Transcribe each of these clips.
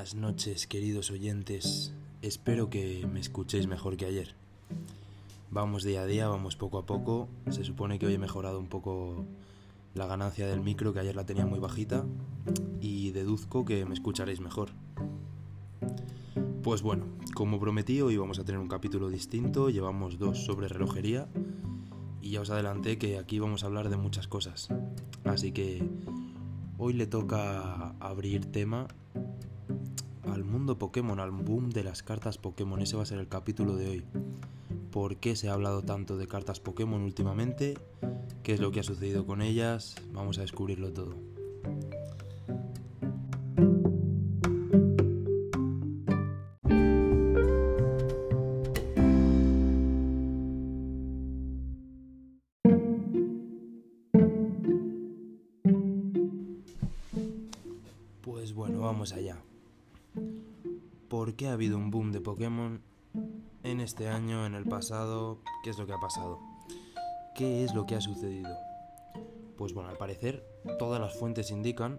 Buenas noches, queridos oyentes. Espero que me escuchéis mejor que ayer. Vamos día a día, vamos poco a poco. Se supone que hoy he mejorado un poco la ganancia del micro, que ayer la tenía muy bajita. Y deduzco que me escucharéis mejor. Pues bueno, como prometí, hoy vamos a tener un capítulo distinto. Llevamos dos sobre relojería. Y ya os adelanté que aquí vamos a hablar de muchas cosas. Así que hoy le toca abrir tema al mundo Pokémon, al boom de las cartas Pokémon. Ese va a ser el capítulo de hoy. ¿Por qué se ha hablado tanto de cartas Pokémon últimamente? ¿Qué es lo que ha sucedido con ellas? Vamos a descubrirlo todo. Pues bueno, vamos allá. ¿Por qué ha habido un boom de Pokémon en este año, en el pasado? ¿Qué es lo que ha pasado? ¿Qué es lo que ha sucedido? Pues bueno, al parecer todas las fuentes indican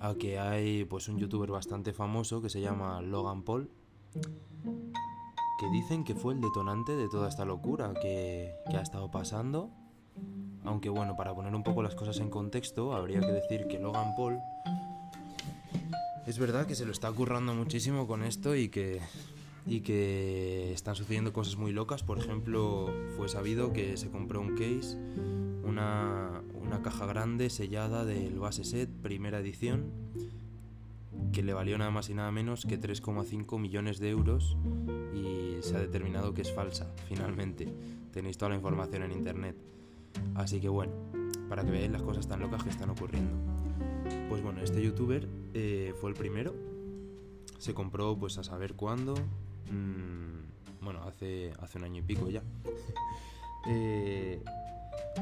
a que hay pues un youtuber bastante famoso que se llama Logan Paul que dicen que fue el detonante de toda esta locura que, que ha estado pasando. Aunque bueno, para poner un poco las cosas en contexto, habría que decir que Logan Paul es verdad que se lo está currando muchísimo con esto y que, y que están sucediendo cosas muy locas. Por ejemplo, fue sabido que se compró un case, una, una caja grande sellada del base set, primera edición, que le valió nada más y nada menos que 3,5 millones de euros y se ha determinado que es falsa, finalmente. Tenéis toda la información en internet. Así que bueno, para que veáis las cosas tan locas que están ocurriendo. Pues bueno, este youtuber eh, fue el primero. Se compró pues a saber cuándo. Mm, bueno, hace, hace un año y pico ya. eh,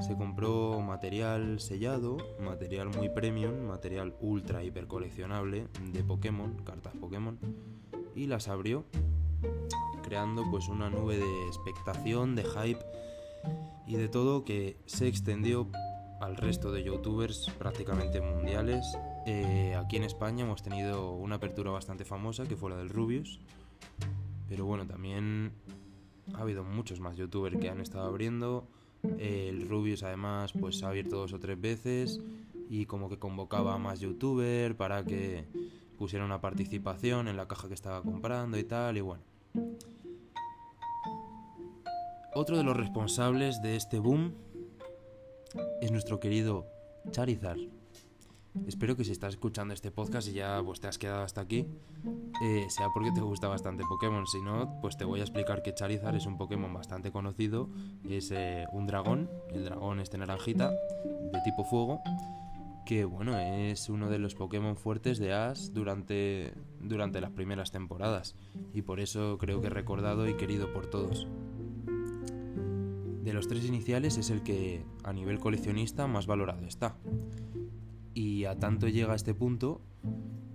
se compró material sellado, material muy premium, material ultra hiper coleccionable de Pokémon, cartas Pokémon, y las abrió creando pues una nube de expectación, de hype y de todo que se extendió al resto de youtubers prácticamente mundiales. Eh, aquí en España hemos tenido una apertura bastante famosa que fue la del Rubius. Pero bueno, también ha habido muchos más youtubers que han estado abriendo. El Rubius además pues ha abierto dos o tres veces y como que convocaba a más youtubers para que pusieran una participación en la caja que estaba comprando y tal y bueno. Otro de los responsables de este boom es nuestro querido Charizard. Espero que si estás escuchando este podcast y ya pues, te has quedado hasta aquí, eh, sea porque te gusta bastante Pokémon. Si no, pues te voy a explicar que Charizard es un Pokémon bastante conocido. Es eh, un dragón, el dragón este naranjita, de tipo fuego, que bueno, es uno de los Pokémon fuertes de Ash durante, durante las primeras temporadas. Y por eso creo que recordado y querido por todos. De los tres iniciales es el que a nivel coleccionista más valorado está. Y a tanto llega a este punto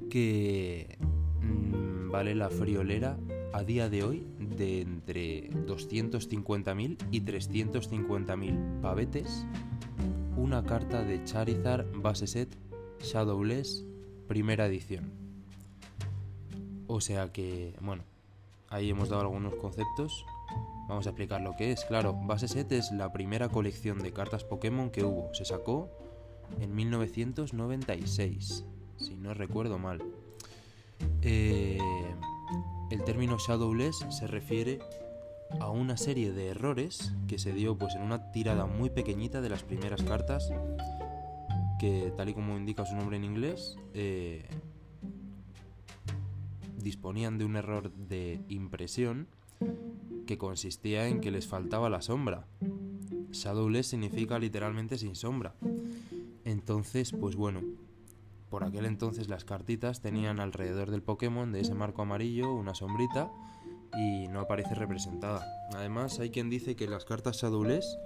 que mmm, vale la friolera a día de hoy de entre 250.000 y 350.000 pavetes una carta de Charizard base set Shadowless primera edición. O sea que, bueno, ahí hemos dado algunos conceptos Vamos a explicar lo que es. Claro, Base Set es la primera colección de cartas Pokémon que hubo. Se sacó en 1996, si no recuerdo mal. Eh, el término Shadowless se refiere a una serie de errores que se dio pues en una tirada muy pequeñita de las primeras cartas que tal y como indica su nombre en inglés eh, disponían de un error de impresión que consistía en que les faltaba la sombra. Shadowless significa literalmente sin sombra. Entonces, pues bueno, por aquel entonces las cartitas tenían alrededor del Pokémon de ese marco amarillo una sombrita y no aparece representada. Además, hay quien dice que las cartas Shadowless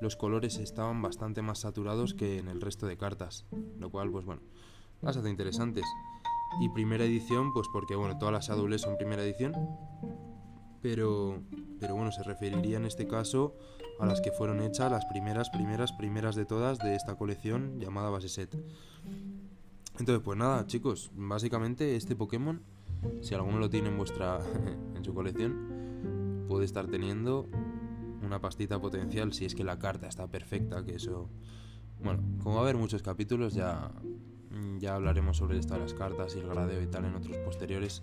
los colores estaban bastante más saturados que en el resto de cartas, lo cual, pues bueno, las hace interesantes. Y primera edición, pues porque, bueno, todas las Shadowless son primera edición, pero, pero bueno, se referiría en este caso a las que fueron hechas las primeras, primeras, primeras de todas de esta colección llamada Base Set. Entonces, pues nada, chicos, básicamente este Pokémon si alguno lo tiene en vuestra en su colección, puede estar teniendo una pastita potencial si es que la carta está perfecta, que eso bueno, como va a haber muchos capítulos ya ya hablaremos sobre esto de las cartas y el gradeo y tal en otros posteriores,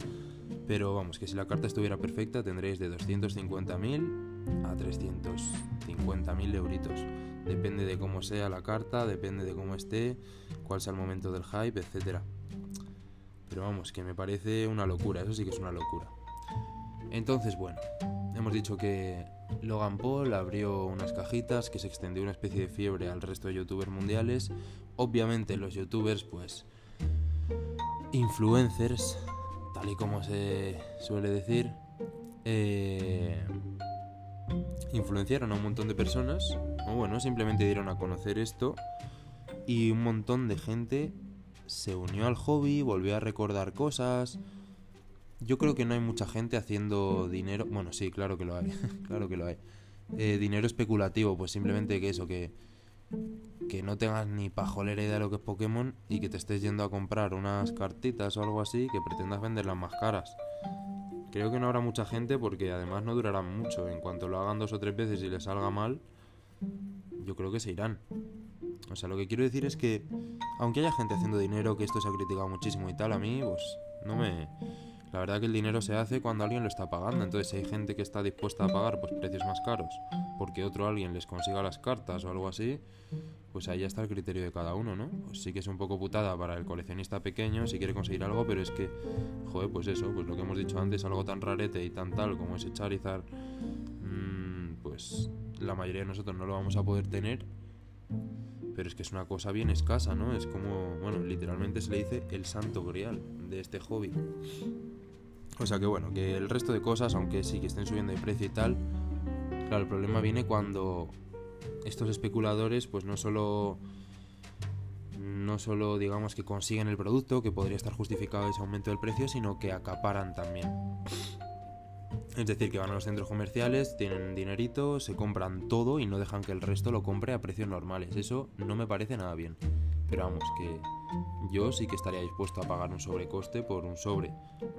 pero vamos, que si la carta estuviera perfecta tendréis de 250.000 a 350.000 euritos. Depende de cómo sea la carta, depende de cómo esté, cuál sea el momento del hype, etcétera. Pero vamos, que me parece una locura, eso sí que es una locura. Entonces, bueno, hemos dicho que Logan Paul abrió unas cajitas, que se extendió una especie de fiebre al resto de youtubers mundiales. Obviamente los youtubers, pues, influencers, tal y como se suele decir, eh, influenciaron a un montón de personas, o bueno, simplemente dieron a conocer esto, y un montón de gente se unió al hobby, volvió a recordar cosas. Yo creo que no hay mucha gente haciendo dinero. Bueno, sí, claro que lo hay. claro que lo hay. Eh, dinero especulativo, pues simplemente que eso, que, que no tengas ni pajolera idea de lo que es Pokémon y que te estés yendo a comprar unas cartitas o algo así que pretendas venderlas más caras. Creo que no habrá mucha gente porque además no durarán mucho. En cuanto lo hagan dos o tres veces y les salga mal, yo creo que se irán. O sea, lo que quiero decir es que, aunque haya gente haciendo dinero, que esto se ha criticado muchísimo y tal, a mí, pues, no me... La verdad que el dinero se hace cuando alguien lo está pagando. Entonces, si hay gente que está dispuesta a pagar pues precios más caros porque otro alguien les consiga las cartas o algo así, pues ahí ya está el criterio de cada uno, ¿no? Pues sí que es un poco putada para el coleccionista pequeño si quiere conseguir algo, pero es que, joder, pues eso, pues lo que hemos dicho antes, algo tan rarete y tan tal como ese Charizard, mmm, pues la mayoría de nosotros no lo vamos a poder tener, pero es que es una cosa bien escasa, ¿no? Es como, bueno, literalmente se le dice el santo grial de este hobby. O sea que bueno, que el resto de cosas, aunque sí que estén subiendo de precio y tal, claro, el problema viene cuando estos especuladores pues no solo no solo digamos que consiguen el producto, que podría estar justificado ese aumento del precio, sino que acaparan también. Es decir, que van a los centros comerciales, tienen dinerito, se compran todo y no dejan que el resto lo compre a precios normales. Eso no me parece nada bien. Pero vamos, que yo sí que estaría dispuesto a pagar un sobrecoste por un sobre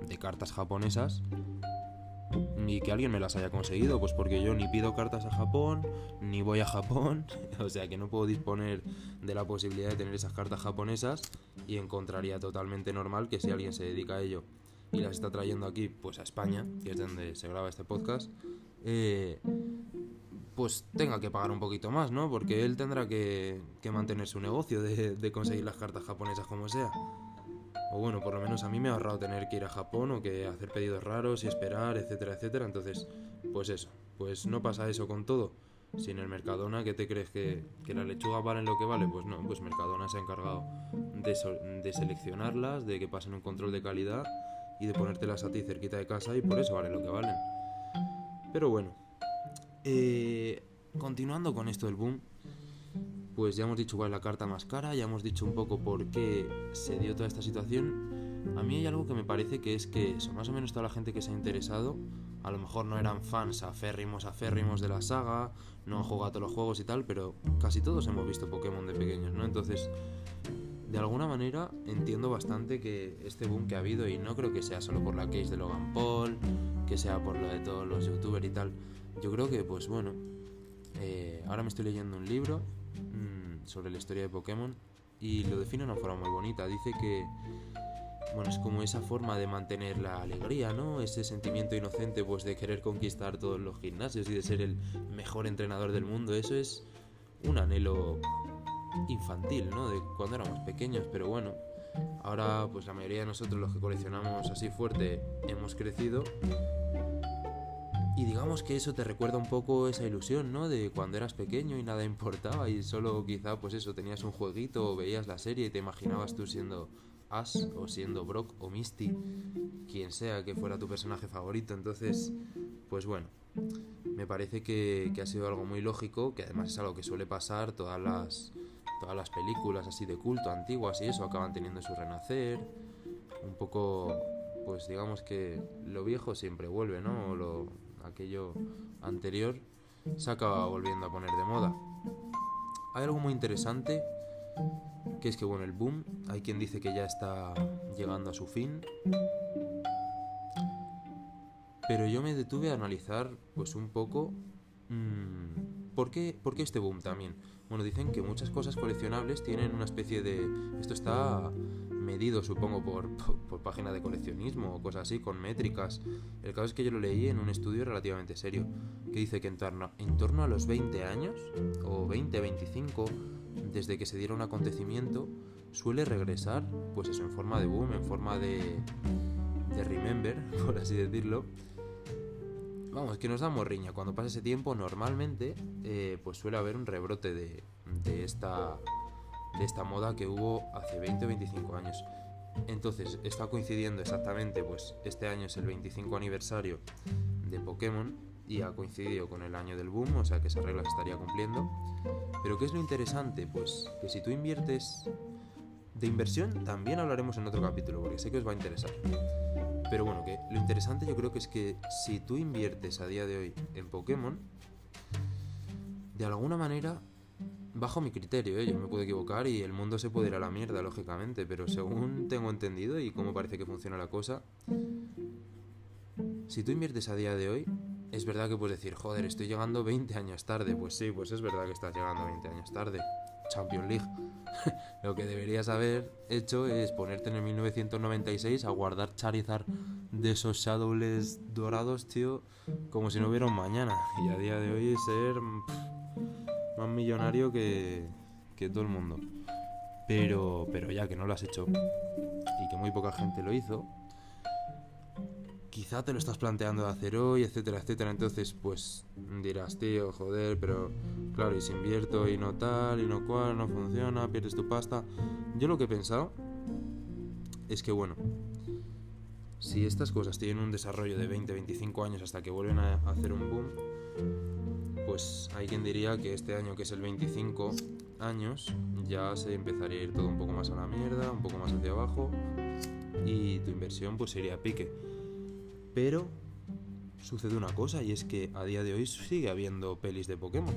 de cartas japonesas y que alguien me las haya conseguido, pues porque yo ni pido cartas a Japón, ni voy a Japón, o sea que no puedo disponer de la posibilidad de tener esas cartas japonesas y encontraría totalmente normal que si alguien se dedica a ello y las está trayendo aquí, pues a España, que es donde se graba este podcast, eh, pues tenga que pagar un poquito más, ¿no? Porque él tendrá que, mantener su negocio de, conseguir las cartas japonesas como sea. O bueno, por lo menos a mí me ha ahorrado tener que ir a Japón o que hacer pedidos raros y esperar, etcétera, etcétera. Entonces, pues eso, pues no pasa eso con todo. Si en el Mercadona, ¿qué te crees que, que la lechuga vale lo que vale? Pues no, pues Mercadona se ha encargado de, de seleccionarlas, de que pasen un control de calidad y de ponértelas a ti cerquita de casa y por eso vale lo que valen. Pero bueno, eh, continuando con esto del boom, pues ya hemos dicho cuál es la carta más cara, ya hemos dicho un poco por qué se dio toda esta situación. A mí hay algo que me parece que es que más o menos toda la gente que se ha interesado, a lo mejor no eran fans aférrimos, aférrimos de la saga, no han jugado todos los juegos y tal, pero casi todos hemos visto Pokémon de pequeños, ¿no? Entonces, de alguna manera entiendo bastante que este boom que ha habido, y no creo que sea solo por la case de Logan Paul, que sea por lo de todos los youtubers y tal, yo creo que, pues bueno, eh, ahora me estoy leyendo un libro mm, sobre la historia de Pokémon y lo define de una forma muy bonita. Dice que, bueno, es como esa forma de mantener la alegría, ¿no? Ese sentimiento inocente, pues de querer conquistar todos los gimnasios y de ser el mejor entrenador del mundo. Eso es un anhelo infantil, ¿no? De cuando éramos pequeños, pero bueno. Ahora, pues la mayoría de nosotros, los que coleccionamos así fuerte, hemos crecido y digamos que eso te recuerda un poco esa ilusión, ¿no? De cuando eras pequeño y nada importaba y solo quizá pues eso, tenías un jueguito o veías la serie y te imaginabas tú siendo Ash o siendo Brock o Misty, quien sea que fuera tu personaje favorito. Entonces, pues bueno, me parece que, ha sido algo muy lógico, que además es algo que suele pasar, todas las, todas las películas así de culto antiguas y eso acaban teniendo su renacer, un poco pues digamos que lo viejo siempre vuelve, ¿no? Lo, aquello anterior, se acaba volviendo a poner de moda. Hay algo muy interesante, que es que bueno, el boom, hay quien dice que ya está llegando a su fin, Pero yo me detuve a analizar pues un poco mmm, ¿por, qué, ¿por qué este boom también. Bueno, dicen que muchas cosas coleccionables tienen una especie de... Esto está medido, supongo, por, por, página de coleccionismo o cosas así, con métricas. El caso es que yo lo leí en un estudio relativamente serio, que dice que en torno, a los 20 años, o 20, 25, desde que se diera un acontecimiento, suele regresar, pues eso, en forma de boom, en forma de, de remember, por así decirlo. Vamos, que nos da morriña. Cuando pasa ese tiempo, normalmente, eh, pues suele haber un rebrote de, de esta de esta moda que hubo hace 20 o 25 años. Entonces, está coincidiendo exactamente, pues este año es el 25 aniversario de Pokémon y ha coincidido con el año del boom, o sea que esa regla se estaría cumpliendo. Pero ¿qué es lo interesante? Pues que si tú inviertes de inversión, también hablaremos en otro capítulo, porque sé que os va a interesar. Pero bueno, que lo interesante yo creo que es que si tú inviertes a día de hoy en Pokémon, de alguna manera bajo mi criterio, ¿eh? yo me puedo equivocar y el mundo se puede ir a la mierda, lógicamente, pero según tengo entendido y cómo parece que funciona la cosa, si tú inviertes a día de hoy, es verdad que puedes decir, joder, estoy llegando 20 años tarde. Pues sí, pues es verdad que estás llegando 20 años tarde. Champions League. Lo que deberías haber hecho es ponerte en el 1996 a guardar Charizard de esos Shadowless dorados, tío, como si no hubiera un mañana. Y a día de hoy ser más millonario que, que todo el mundo. Pero, pero ya que no lo has hecho y que muy poca gente lo hizo, quizá te lo estás planteando de hacer hoy, etcétera, etcétera. Entonces, pues dirás, tío, joder, pero claro, y si invierto y no tal, y no cual, no funciona, pierdes tu pasta. Yo lo que he pensado es que, bueno, si estas cosas tienen un desarrollo de 20, 25 años hasta que vuelven a hacer un boom, pues hay quien diría que este año, que es el 25 años, ya se empezaría a ir todo un poco más a la mierda, un poco más hacia abajo, y tu inversión pues sería a pique. Pero sucede una cosa, y es que a día de hoy sigue habiendo pelis de Pokémon.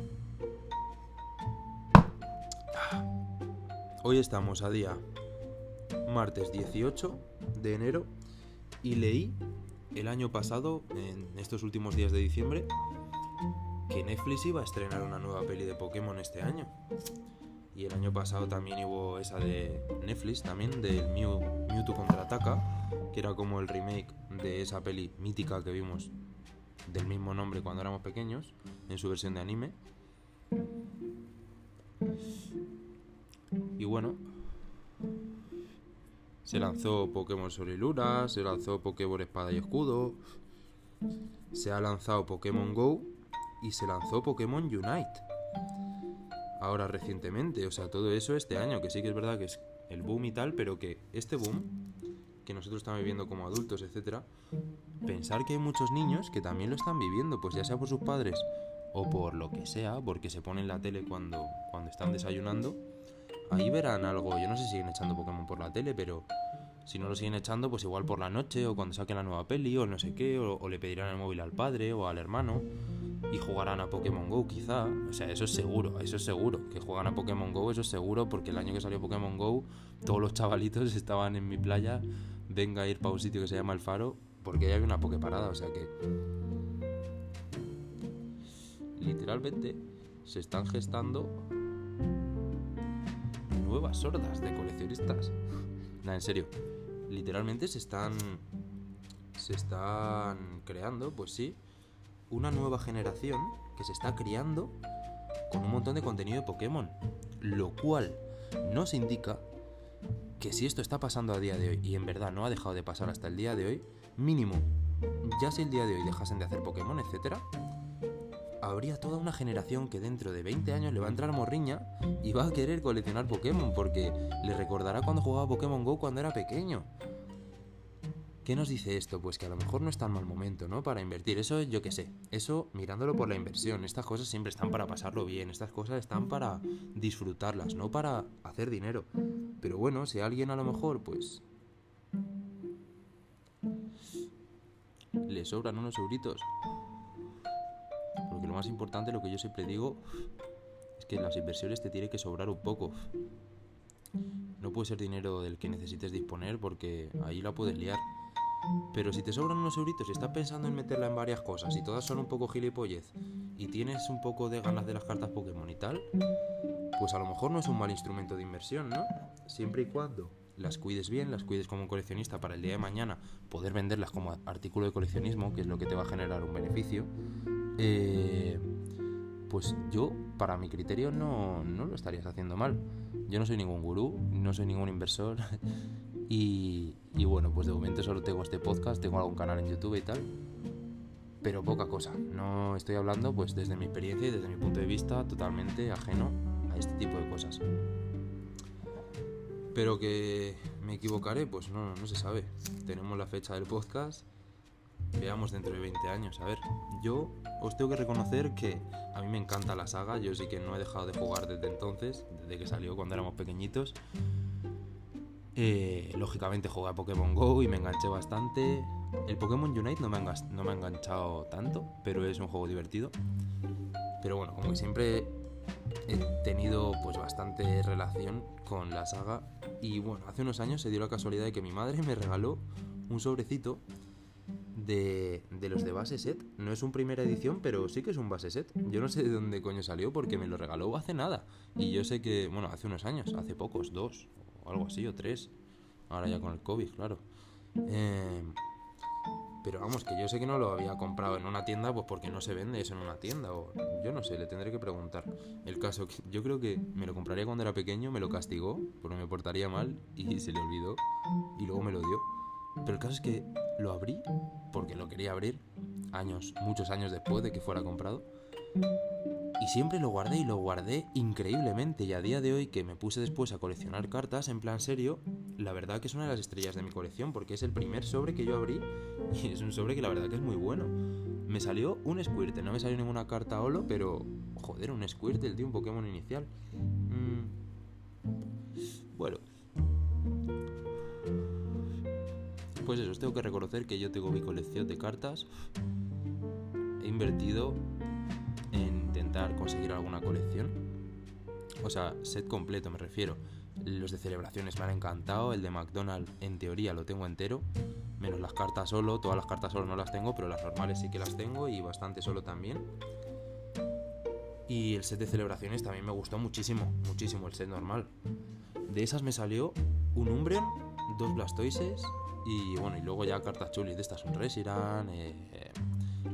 Hoy estamos a día martes 18 de enero y leí el año pasado, en estos últimos días de diciembre, que Netflix iba a estrenar una nueva peli de Pokémon este año. Y el año pasado también hubo esa de Netflix, también del Mew, Mewtwo contraataca, que era como el remake de esa peli mítica que vimos del mismo nombre cuando éramos pequeños, en su versión de anime. Y bueno, se lanzó Pokémon Sol y Luna, se lanzó Pokémon Espada y Escudo, se ha lanzado Pokémon Go y se lanzó Pokémon Unite. Ahora recientemente, o sea, todo eso este año, que sí que es verdad que es el boom y tal, pero que este boom, que nosotros estamos viviendo como adultos, etcétera, pensar que hay muchos niños que también lo están viviendo, pues ya sea por sus padres o por lo que sea, porque se ponen la tele cuando, cuando están desayunando, ahí verán algo. Yo no sé si siguen echando Pokémon por la tele, pero si no lo siguen echando, pues igual por la noche o cuando saquen la nueva peli o no sé qué, o, o le pedirán el móvil al padre o al hermano y jugarán a Pokémon Go quizá. O sea, eso es seguro, eso es seguro. Que juegan a Pokémon Go, eso es seguro, porque el año que salió Pokémon Go, todos los chavalitos estaban en mi playa, venga a ir para un sitio que se llama El Faro, porque ya había una Poképarada, o sea que... Literalmente se están gestando nuevas hordas de coleccionistas. Nada, en serio. Literalmente se están... Se están creando, pues sí, una nueva generación que se está criando con un montón de contenido de Pokémon. Lo cual nos indica que si esto está pasando a día de hoy y en verdad no ha dejado de pasar hasta el día de hoy, mínimo, ya si el día de hoy dejasen de hacer Pokémon, etc., habría toda una generación que dentro de 20 años le va a entrar morriña y va a querer coleccionar Pokémon porque le recordará cuando jugaba Pokémon Go cuando era pequeño. ¿Qué nos dice esto? Pues que a lo mejor no es tan mal momento, ¿no? Para invertir. Eso yo qué sé. Eso mirándolo por la inversión. Estas cosas siempre están para pasarlo bien. Estas cosas están para disfrutarlas, no para hacer dinero. Pero bueno, si alguien a lo mejor, pues... Le sobran unos euritos. Porque lo más importante, lo que yo siempre digo, es que las inversiones te tiene que sobrar un poco. No puede ser dinero del que necesites disponer porque ahí la puedes liar. Pero si te sobran unos euritos y estás pensando en meterla en varias cosas y todas son un poco gilipollez y tienes un poco de ganas de las cartas Pokémon y tal, pues a lo mejor no es un mal instrumento de inversión, ¿no? Siempre y cuando las cuides bien, las cuides como un coleccionista para el día de mañana poder venderlas como artículo de coleccionismo, que es lo que te va a generar un beneficio, eh, pues yo, para mi criterio, no, no lo estarías haciendo mal. Yo no soy ningún gurú, no soy ningún inversor. y, y bueno, pues de momento solo tengo este podcast, tengo algún canal en YouTube y tal. Pero poca cosa. No estoy hablando pues desde mi experiencia y desde mi punto de vista totalmente ajeno a este tipo de cosas. Pero que me equivocaré, pues no, no se sabe. Tenemos la fecha del podcast. Veamos dentro de 20 años. A ver, yo os tengo que reconocer que a mí me encanta la saga. Yo sí que no he dejado de jugar desde entonces, desde que salió cuando éramos pequeñitos. Eh, lógicamente jugué a Pokémon Go y me enganché bastante. El Pokémon Unite no me, ha, enganchado tanto, pero es un juego divertido. Pero bueno, como siempre he tenido pues bastante relación con la saga y bueno, hace unos años se dio la casualidad de que mi madre me regaló un sobrecito de, de, los de base set. No es un primera edición, pero sí que es un base set. Yo no sé de dónde coño salió porque me lo regaló hace nada. Y yo sé que, bueno, hace unos años, hace pocos, dos o algo así, o tres. Ahora ya con el COVID, claro. Eh, pero vamos, que yo sé que no lo había comprado en una tienda, pues porque no se vende eso en una tienda. O yo no sé, le tendré que preguntar. El caso, que yo creo que me lo compraría cuando era pequeño, me lo castigó, porque me portaría mal, y se le olvidó, y luego me lo dio. Pero el caso es que lo abrí, porque lo quería abrir, años, muchos años después de que fuera comprado. Y siempre lo guardé y lo guardé increíblemente. Y a día de hoy que me puse después a coleccionar cartas en plan serio, la verdad que es una de las estrellas de mi colección porque es el primer sobre que yo abrí y es un sobre que la verdad que es muy bueno. Me salió un Squirtle, no me salió ninguna carta holo, pero joder, un Squirtle, tío, un Pokémon inicial. Mm. Bueno. Pues eso, os tengo que reconocer que yo tengo mi colección de cartas. He invertido intentar conseguir alguna colección. O sea, set completo me refiero. Los de celebraciones me han encantado. El de McDonald's, en teoría, lo tengo entero. Menos las cartas solo. Todas las cartas solo no las tengo, pero las normales sí que las tengo y bastante solo también. Y el set de celebraciones también me gustó muchísimo, muchísimo el set normal. De esas me salió un Umbreon, dos Blastoises y bueno, y luego ya cartas chulis de estas, un Reshiram, eh,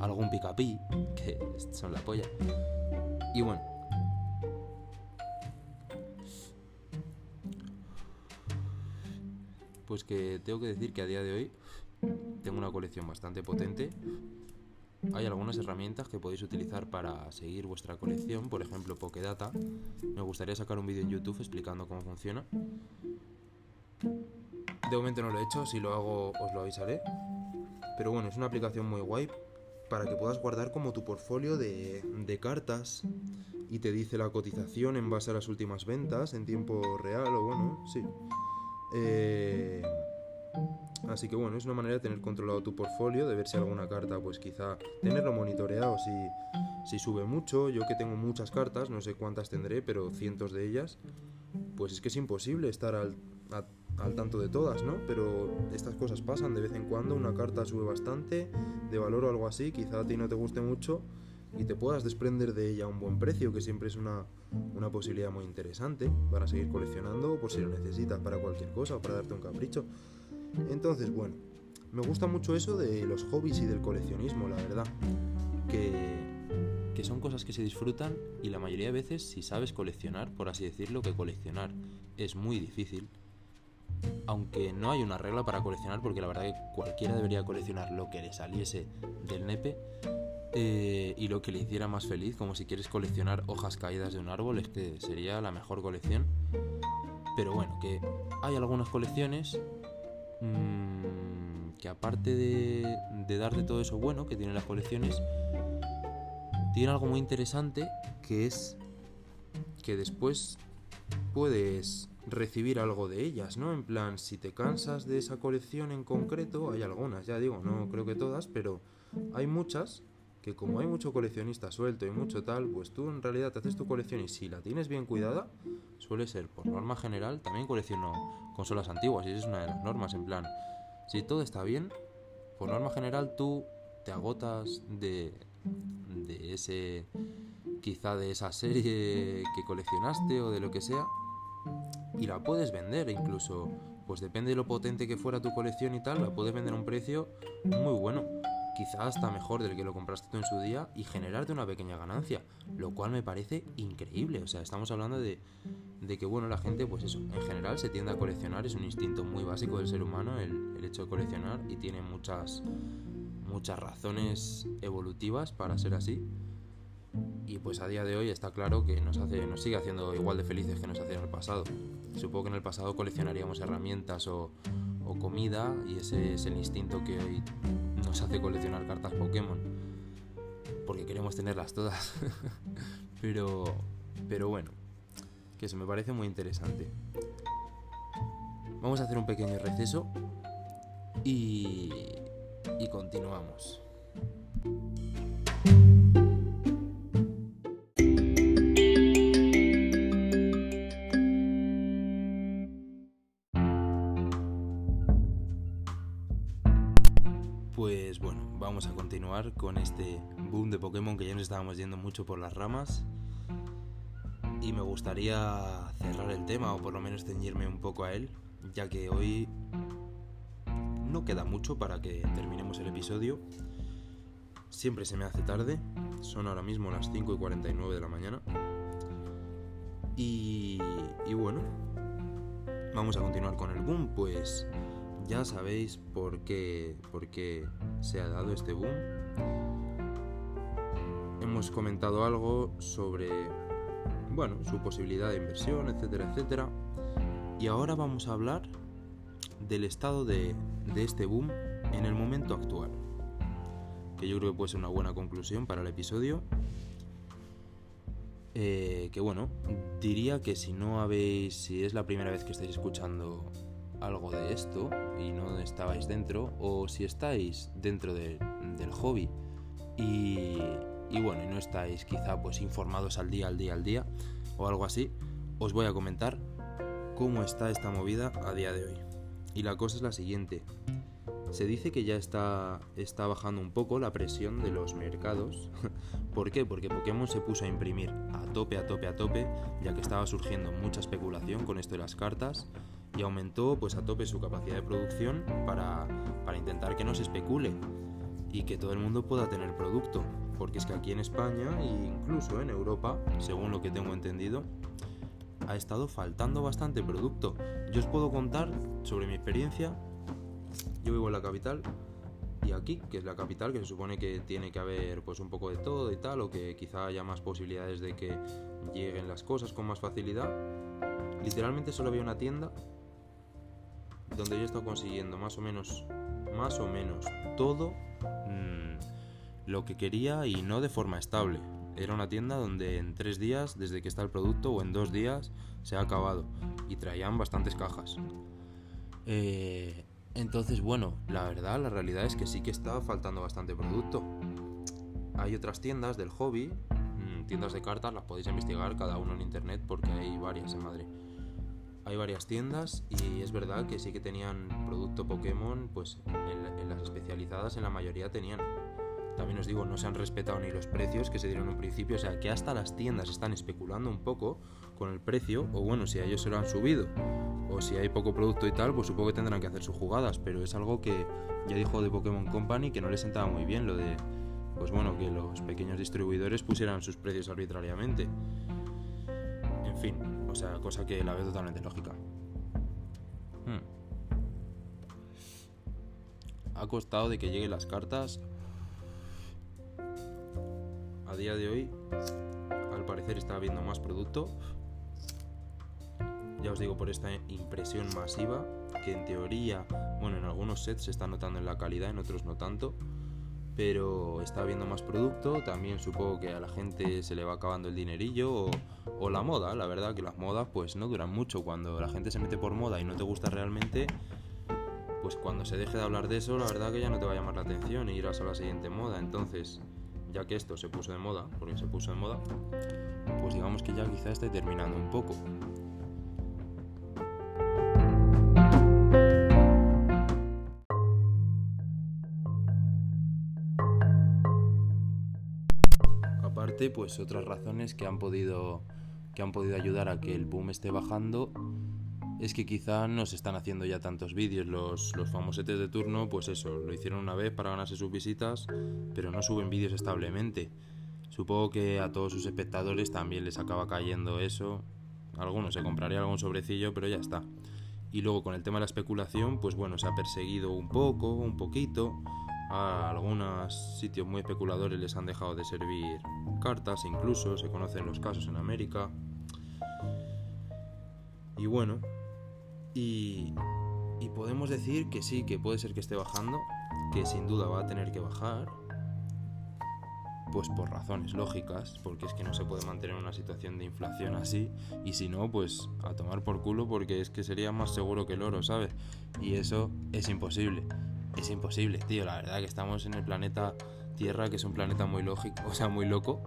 algún Pikapi, que son la polla. Y bueno, pues que tengo que decir que a día de hoy tengo una colección bastante potente. Hay algunas herramientas que podéis utilizar para seguir vuestra colección, por ejemplo Pokédata. Me gustaría sacar un vídeo en YouTube explicando cómo funciona. De momento no lo he hecho, si lo hago os lo avisaré. Pero bueno, es una aplicación muy guay para que puedas guardar como tu portfolio de, cartas y te dice la cotización en base a las últimas ventas en tiempo real o bueno, sí. Eh, así que bueno, es una manera de tener controlado tu portfolio, de ver si alguna carta, pues quizá tenerlo monitoreado si, si sube mucho. Yo que tengo muchas cartas, no sé cuántas tendré, pero cientos de ellas, pues es que es imposible estar al, al tanto de todas, ¿no? Pero estas cosas pasan de vez en cuando, una carta sube bastante de valor o algo así, quizá a ti no te guste mucho y te puedas desprender de ella a un buen precio, que siempre es una, una posibilidad muy interesante para seguir coleccionando, por si lo necesitas para cualquier cosa o para darte un capricho. Entonces, bueno, me gusta mucho eso de los hobbies y del coleccionismo, la verdad. Que, que son cosas que se disfrutan y la mayoría de veces, si sabes coleccionar, por así decirlo, que coleccionar es muy difícil. Aunque no hay una regla para coleccionar, porque la verdad que cualquiera debería coleccionar lo que le saliese del nepe eh, y lo que le hiciera más feliz, como si quieres coleccionar hojas caídas de un árbol, es que sería la mejor colección. Pero bueno, que hay algunas colecciones mmm, que aparte de, de darte todo eso bueno que tienen las colecciones, tienen algo muy interesante que es que después puedes recibir algo de ellas, ¿no? En plan, si te cansas de esa colección en concreto, hay algunas, ya digo, no creo que todas, pero hay muchas que como hay mucho coleccionista suelto y mucho tal, pues tú en realidad te haces tu colección y si la tienes bien cuidada, suele ser, por norma general, también colecciono consolas antiguas y esa es una de las normas, en plan, si todo está bien, por norma general tú te agotas de, de ese, quizá de esa serie que coleccionaste o de lo que sea, y la puedes vender incluso, pues depende de lo potente que fuera tu colección y tal, la puedes vender a un precio muy bueno quizá hasta mejor del que lo compraste tú en su día y generarte una pequeña ganancia, lo cual me parece increíble. O sea, estamos hablando de, de que, bueno, la gente, pues eso, en general se tiende a coleccionar, es un instinto muy básico del ser humano el, el hecho de coleccionar y tiene muchas, muchas razones evolutivas para ser así. Y pues a día de hoy está claro que nos, hace, nos sigue haciendo igual de felices que nos hacía en el pasado. Supongo que en el pasado coleccionaríamos herramientas o, comida y ese es el instinto que hoy nos hace coleccionar cartas Pokémon. Porque queremos tenerlas todas. pero, pero bueno, que se me parece muy interesante. Vamos a hacer un pequeño receso y, y continuamos. Con este boom de Pokémon que ya nos estábamos yendo mucho por las ramas. Y me gustaría cerrar el tema, o por lo menos ceñirme un poco a él, ya que hoy no queda mucho para que terminemos el episodio. Siempre se me hace tarde, son ahora mismo las 5 y 49 de la mañana. Y, y bueno, vamos a continuar con el boom, pues ya sabéis por qué, por qué se ha dado este boom. Hemos comentado algo sobre bueno, su posibilidad de inversión, etcétera, etcétera. Y ahora vamos a hablar del estado de, este boom en el momento actual. Que yo creo que puede ser una buena conclusión para el episodio. Eh, que bueno, diría que si no habéis, si es la primera vez que estáis escuchando algo de esto y no estabais dentro, o si estáis dentro de, del hobby y, y bueno, y no estáis quizá pues informados al día, al día, al día, o algo así, os voy a comentar cómo está esta movida a día de hoy. Y la cosa es la siguiente. Se dice que ya está, está bajando un poco la presión de los mercados. ¿Por qué? Porque Pokémon se puso a imprimir a tope, a tope, a tope, ya que estaba surgiendo mucha especulación con esto de las cartas y aumentó pues a tope su capacidad de producción para, para intentar que no se especule y que todo el mundo pueda tener producto. Porque es que aquí en España e incluso en Europa, según lo que tengo entendido, ha estado faltando bastante producto. Yo os puedo contar sobre mi experiencia. Yo vivo en la capital y aquí, que es la capital, que se supone que tiene que haber pues un poco de todo y tal, o que quizá haya más posibilidades de que lleguen las cosas con más facilidad. Literalmente solo había una tienda donde yo he estado consiguiendo más o menos, más o menos todo mmm, lo que quería y no de forma estable. Era una tienda donde en tres días, desde que está el producto, o en dos días, se ha acabado. Y traían bastantes cajas. Eh, entonces, bueno, la verdad, la realidad es que sí que está faltando bastante producto. Hay otras tiendas del hobby, mmm, tiendas de cartas, las podéis investigar cada uno en internet porque hay varias en Madrid hay varias tiendas y es verdad que sí que tenían producto Pokémon, pues en, en, las especializadas en la mayoría tenían. También os digo, no se han respetado ni los precios que se dieron en un principio, o sea que hasta las tiendas están especulando un poco con el precio, o bueno, si a ellos se lo han subido, o si hay poco producto y tal, pues supongo que tendrán que hacer sus jugadas, pero es algo que ya dijo de Pokémon Company que no les sentaba muy bien lo de, pues bueno, que los pequeños distribuidores pusieran sus precios arbitrariamente. En fin, o sea, cosa que la veo totalmente lógica. Hmm. Ha costado de que lleguen las cartas. A día de hoy, al parecer está habiendo más producto. Ya os digo, por esta impresión masiva, que en teoría, bueno, en algunos sets se está notando en la calidad, en otros no tanto pero está habiendo más producto, también supongo que a la gente se le va acabando el dinerillo o, la moda, la verdad que las modas pues no duran mucho, cuando la gente se mete por moda y no te gusta realmente, pues cuando se deje de hablar de eso, la verdad que ya no te va a llamar la atención y irás a la siguiente moda, entonces, ya que esto se puso de moda, porque se puso de moda, pues digamos que ya quizá esté terminando un poco. Pues otras razones que han podido que han podido ayudar a que el boom esté bajando es que quizá no se están haciendo ya tantos vídeos. Los, los famosetes de turno, pues eso, lo hicieron una vez para ganarse sus visitas, pero no suben vídeos establemente. Supongo que a todos sus espectadores también les acaba cayendo eso. Algunos se compraría algún sobrecillo, pero ya está. Y luego con el tema de la especulación, pues bueno, se ha perseguido un poco, un poquito. A algunos sitios muy especuladores les han dejado de servir cartas, incluso se conocen los casos en América. Y bueno, y, podemos decir que sí, que puede ser que esté bajando, que sin duda va a tener que bajar, pues por razones lógicas, porque es que no se puede mantener una situación de inflación así, y si no, pues a tomar por culo, porque es que sería más seguro que el oro, ¿sabes? Y eso es imposible, es imposible, tío, la verdad que estamos en el planeta Tierra, que es un planeta muy lógico, o sea, muy loco,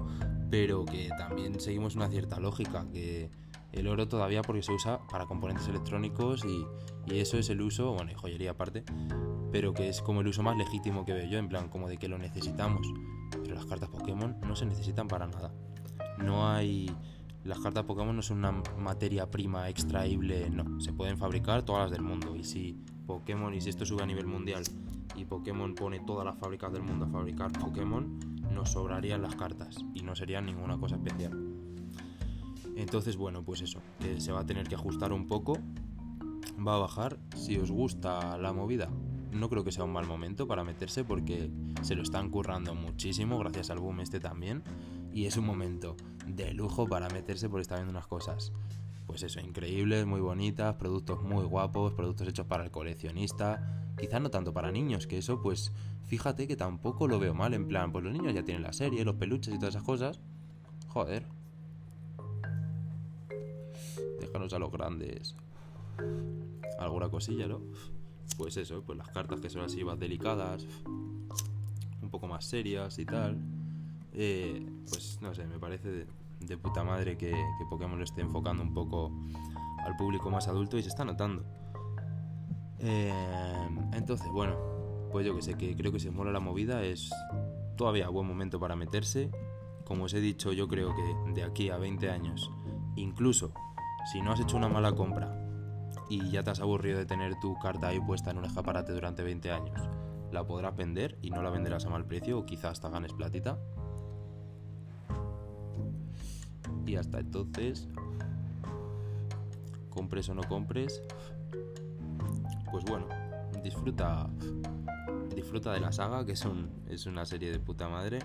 pero que también seguimos una cierta lógica, que el oro todavía porque se usa para componentes electrónicos y, y eso es el uso, bueno, y joyería aparte, pero que es como el uso más legítimo que veo yo, en plan, como de que lo necesitamos. Pero las cartas Pokémon no se necesitan para nada. No hay... Las cartas Pokémon no son una materia prima extraíble, no. Se pueden fabricar todas las del mundo. Y si Pokémon, y si esto sube a nivel mundial, y Pokémon pone todas las fábricas del mundo a fabricar Pokémon, nos sobrarían las cartas y no serían ninguna cosa especial. Entonces, bueno, pues eso, que se va a tener que ajustar un poco, va a bajar. Si os gusta la movida, no creo que sea un mal momento para meterse porque se lo están currando muchísimo gracias al boom este también y es un momento de lujo para meterse porque está viendo unas cosas pues eso, increíbles, muy bonitas, productos muy guapos, productos hechos para el coleccionista, quizás no tanto para niños, que eso pues fíjate que tampoco lo veo mal, en plan, pues los niños ya tienen la serie, los peluches y todas esas cosas. Joder. Déjanos a los grandes. Alguna cosilla, ¿no? pues eso, pues las cartas que son así más delicadas, un poco más serias y tal, eh, pues no sé, me parece de, puta madre que, que, Pokémon lo esté enfocando un poco al público más adulto y se está notando. Eh, entonces, bueno, pues yo que sé, que creo que si mola la movida es todavía buen momento para meterse. Como os he dicho, yo creo que de aquí a 20 años, incluso si no has hecho una mala compra y ya te has aburrido de tener tu carta ahí puesta en un escaparate durante 20 años. La podrás vender y no la venderás a mal precio o quizás hasta ganes platita. Y hasta entonces, compres o no compres, pues bueno, disfruta disfruta de la saga, que es, un, es una serie de puta madre.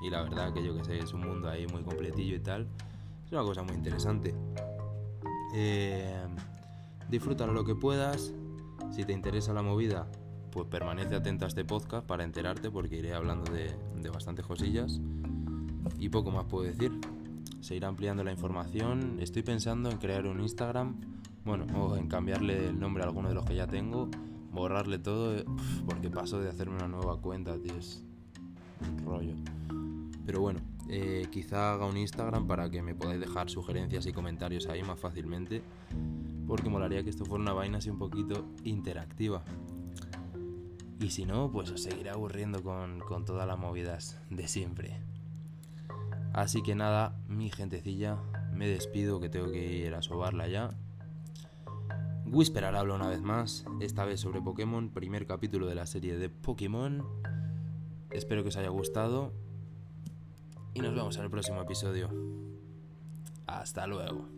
Y la verdad que yo que sé, es un mundo ahí muy completillo y tal. Es una cosa muy interesante. Eh, Disfrútalo lo que puedas. Si te interesa la movida, pues permanece atento a este podcast para enterarte porque iré hablando de, bastantes cosillas. Y poco más puedo decir. Se irá ampliando la información. Estoy pensando en crear un Instagram. Bueno, o en cambiarle el nombre a alguno de los que ya tengo. Borrarle todo. Eh, porque paso de hacerme una nueva cuenta, tío. Es un rollo. Pero bueno, eh, quizá haga un Instagram para que me podáis dejar sugerencias y comentarios ahí más fácilmente porque molaría que esto fuera una vaina así un poquito interactiva. Y si no, pues os seguiré aburriendo con, todas las movidas de siempre. Así que nada, mi gentecilla, me despido que tengo que ir a sobarla ya. Whisperar habla una vez más, esta vez sobre Pokémon, primer capítulo de la serie de Pokémon. Espero que os haya gustado y nos vemos en el próximo episodio. Hasta luego.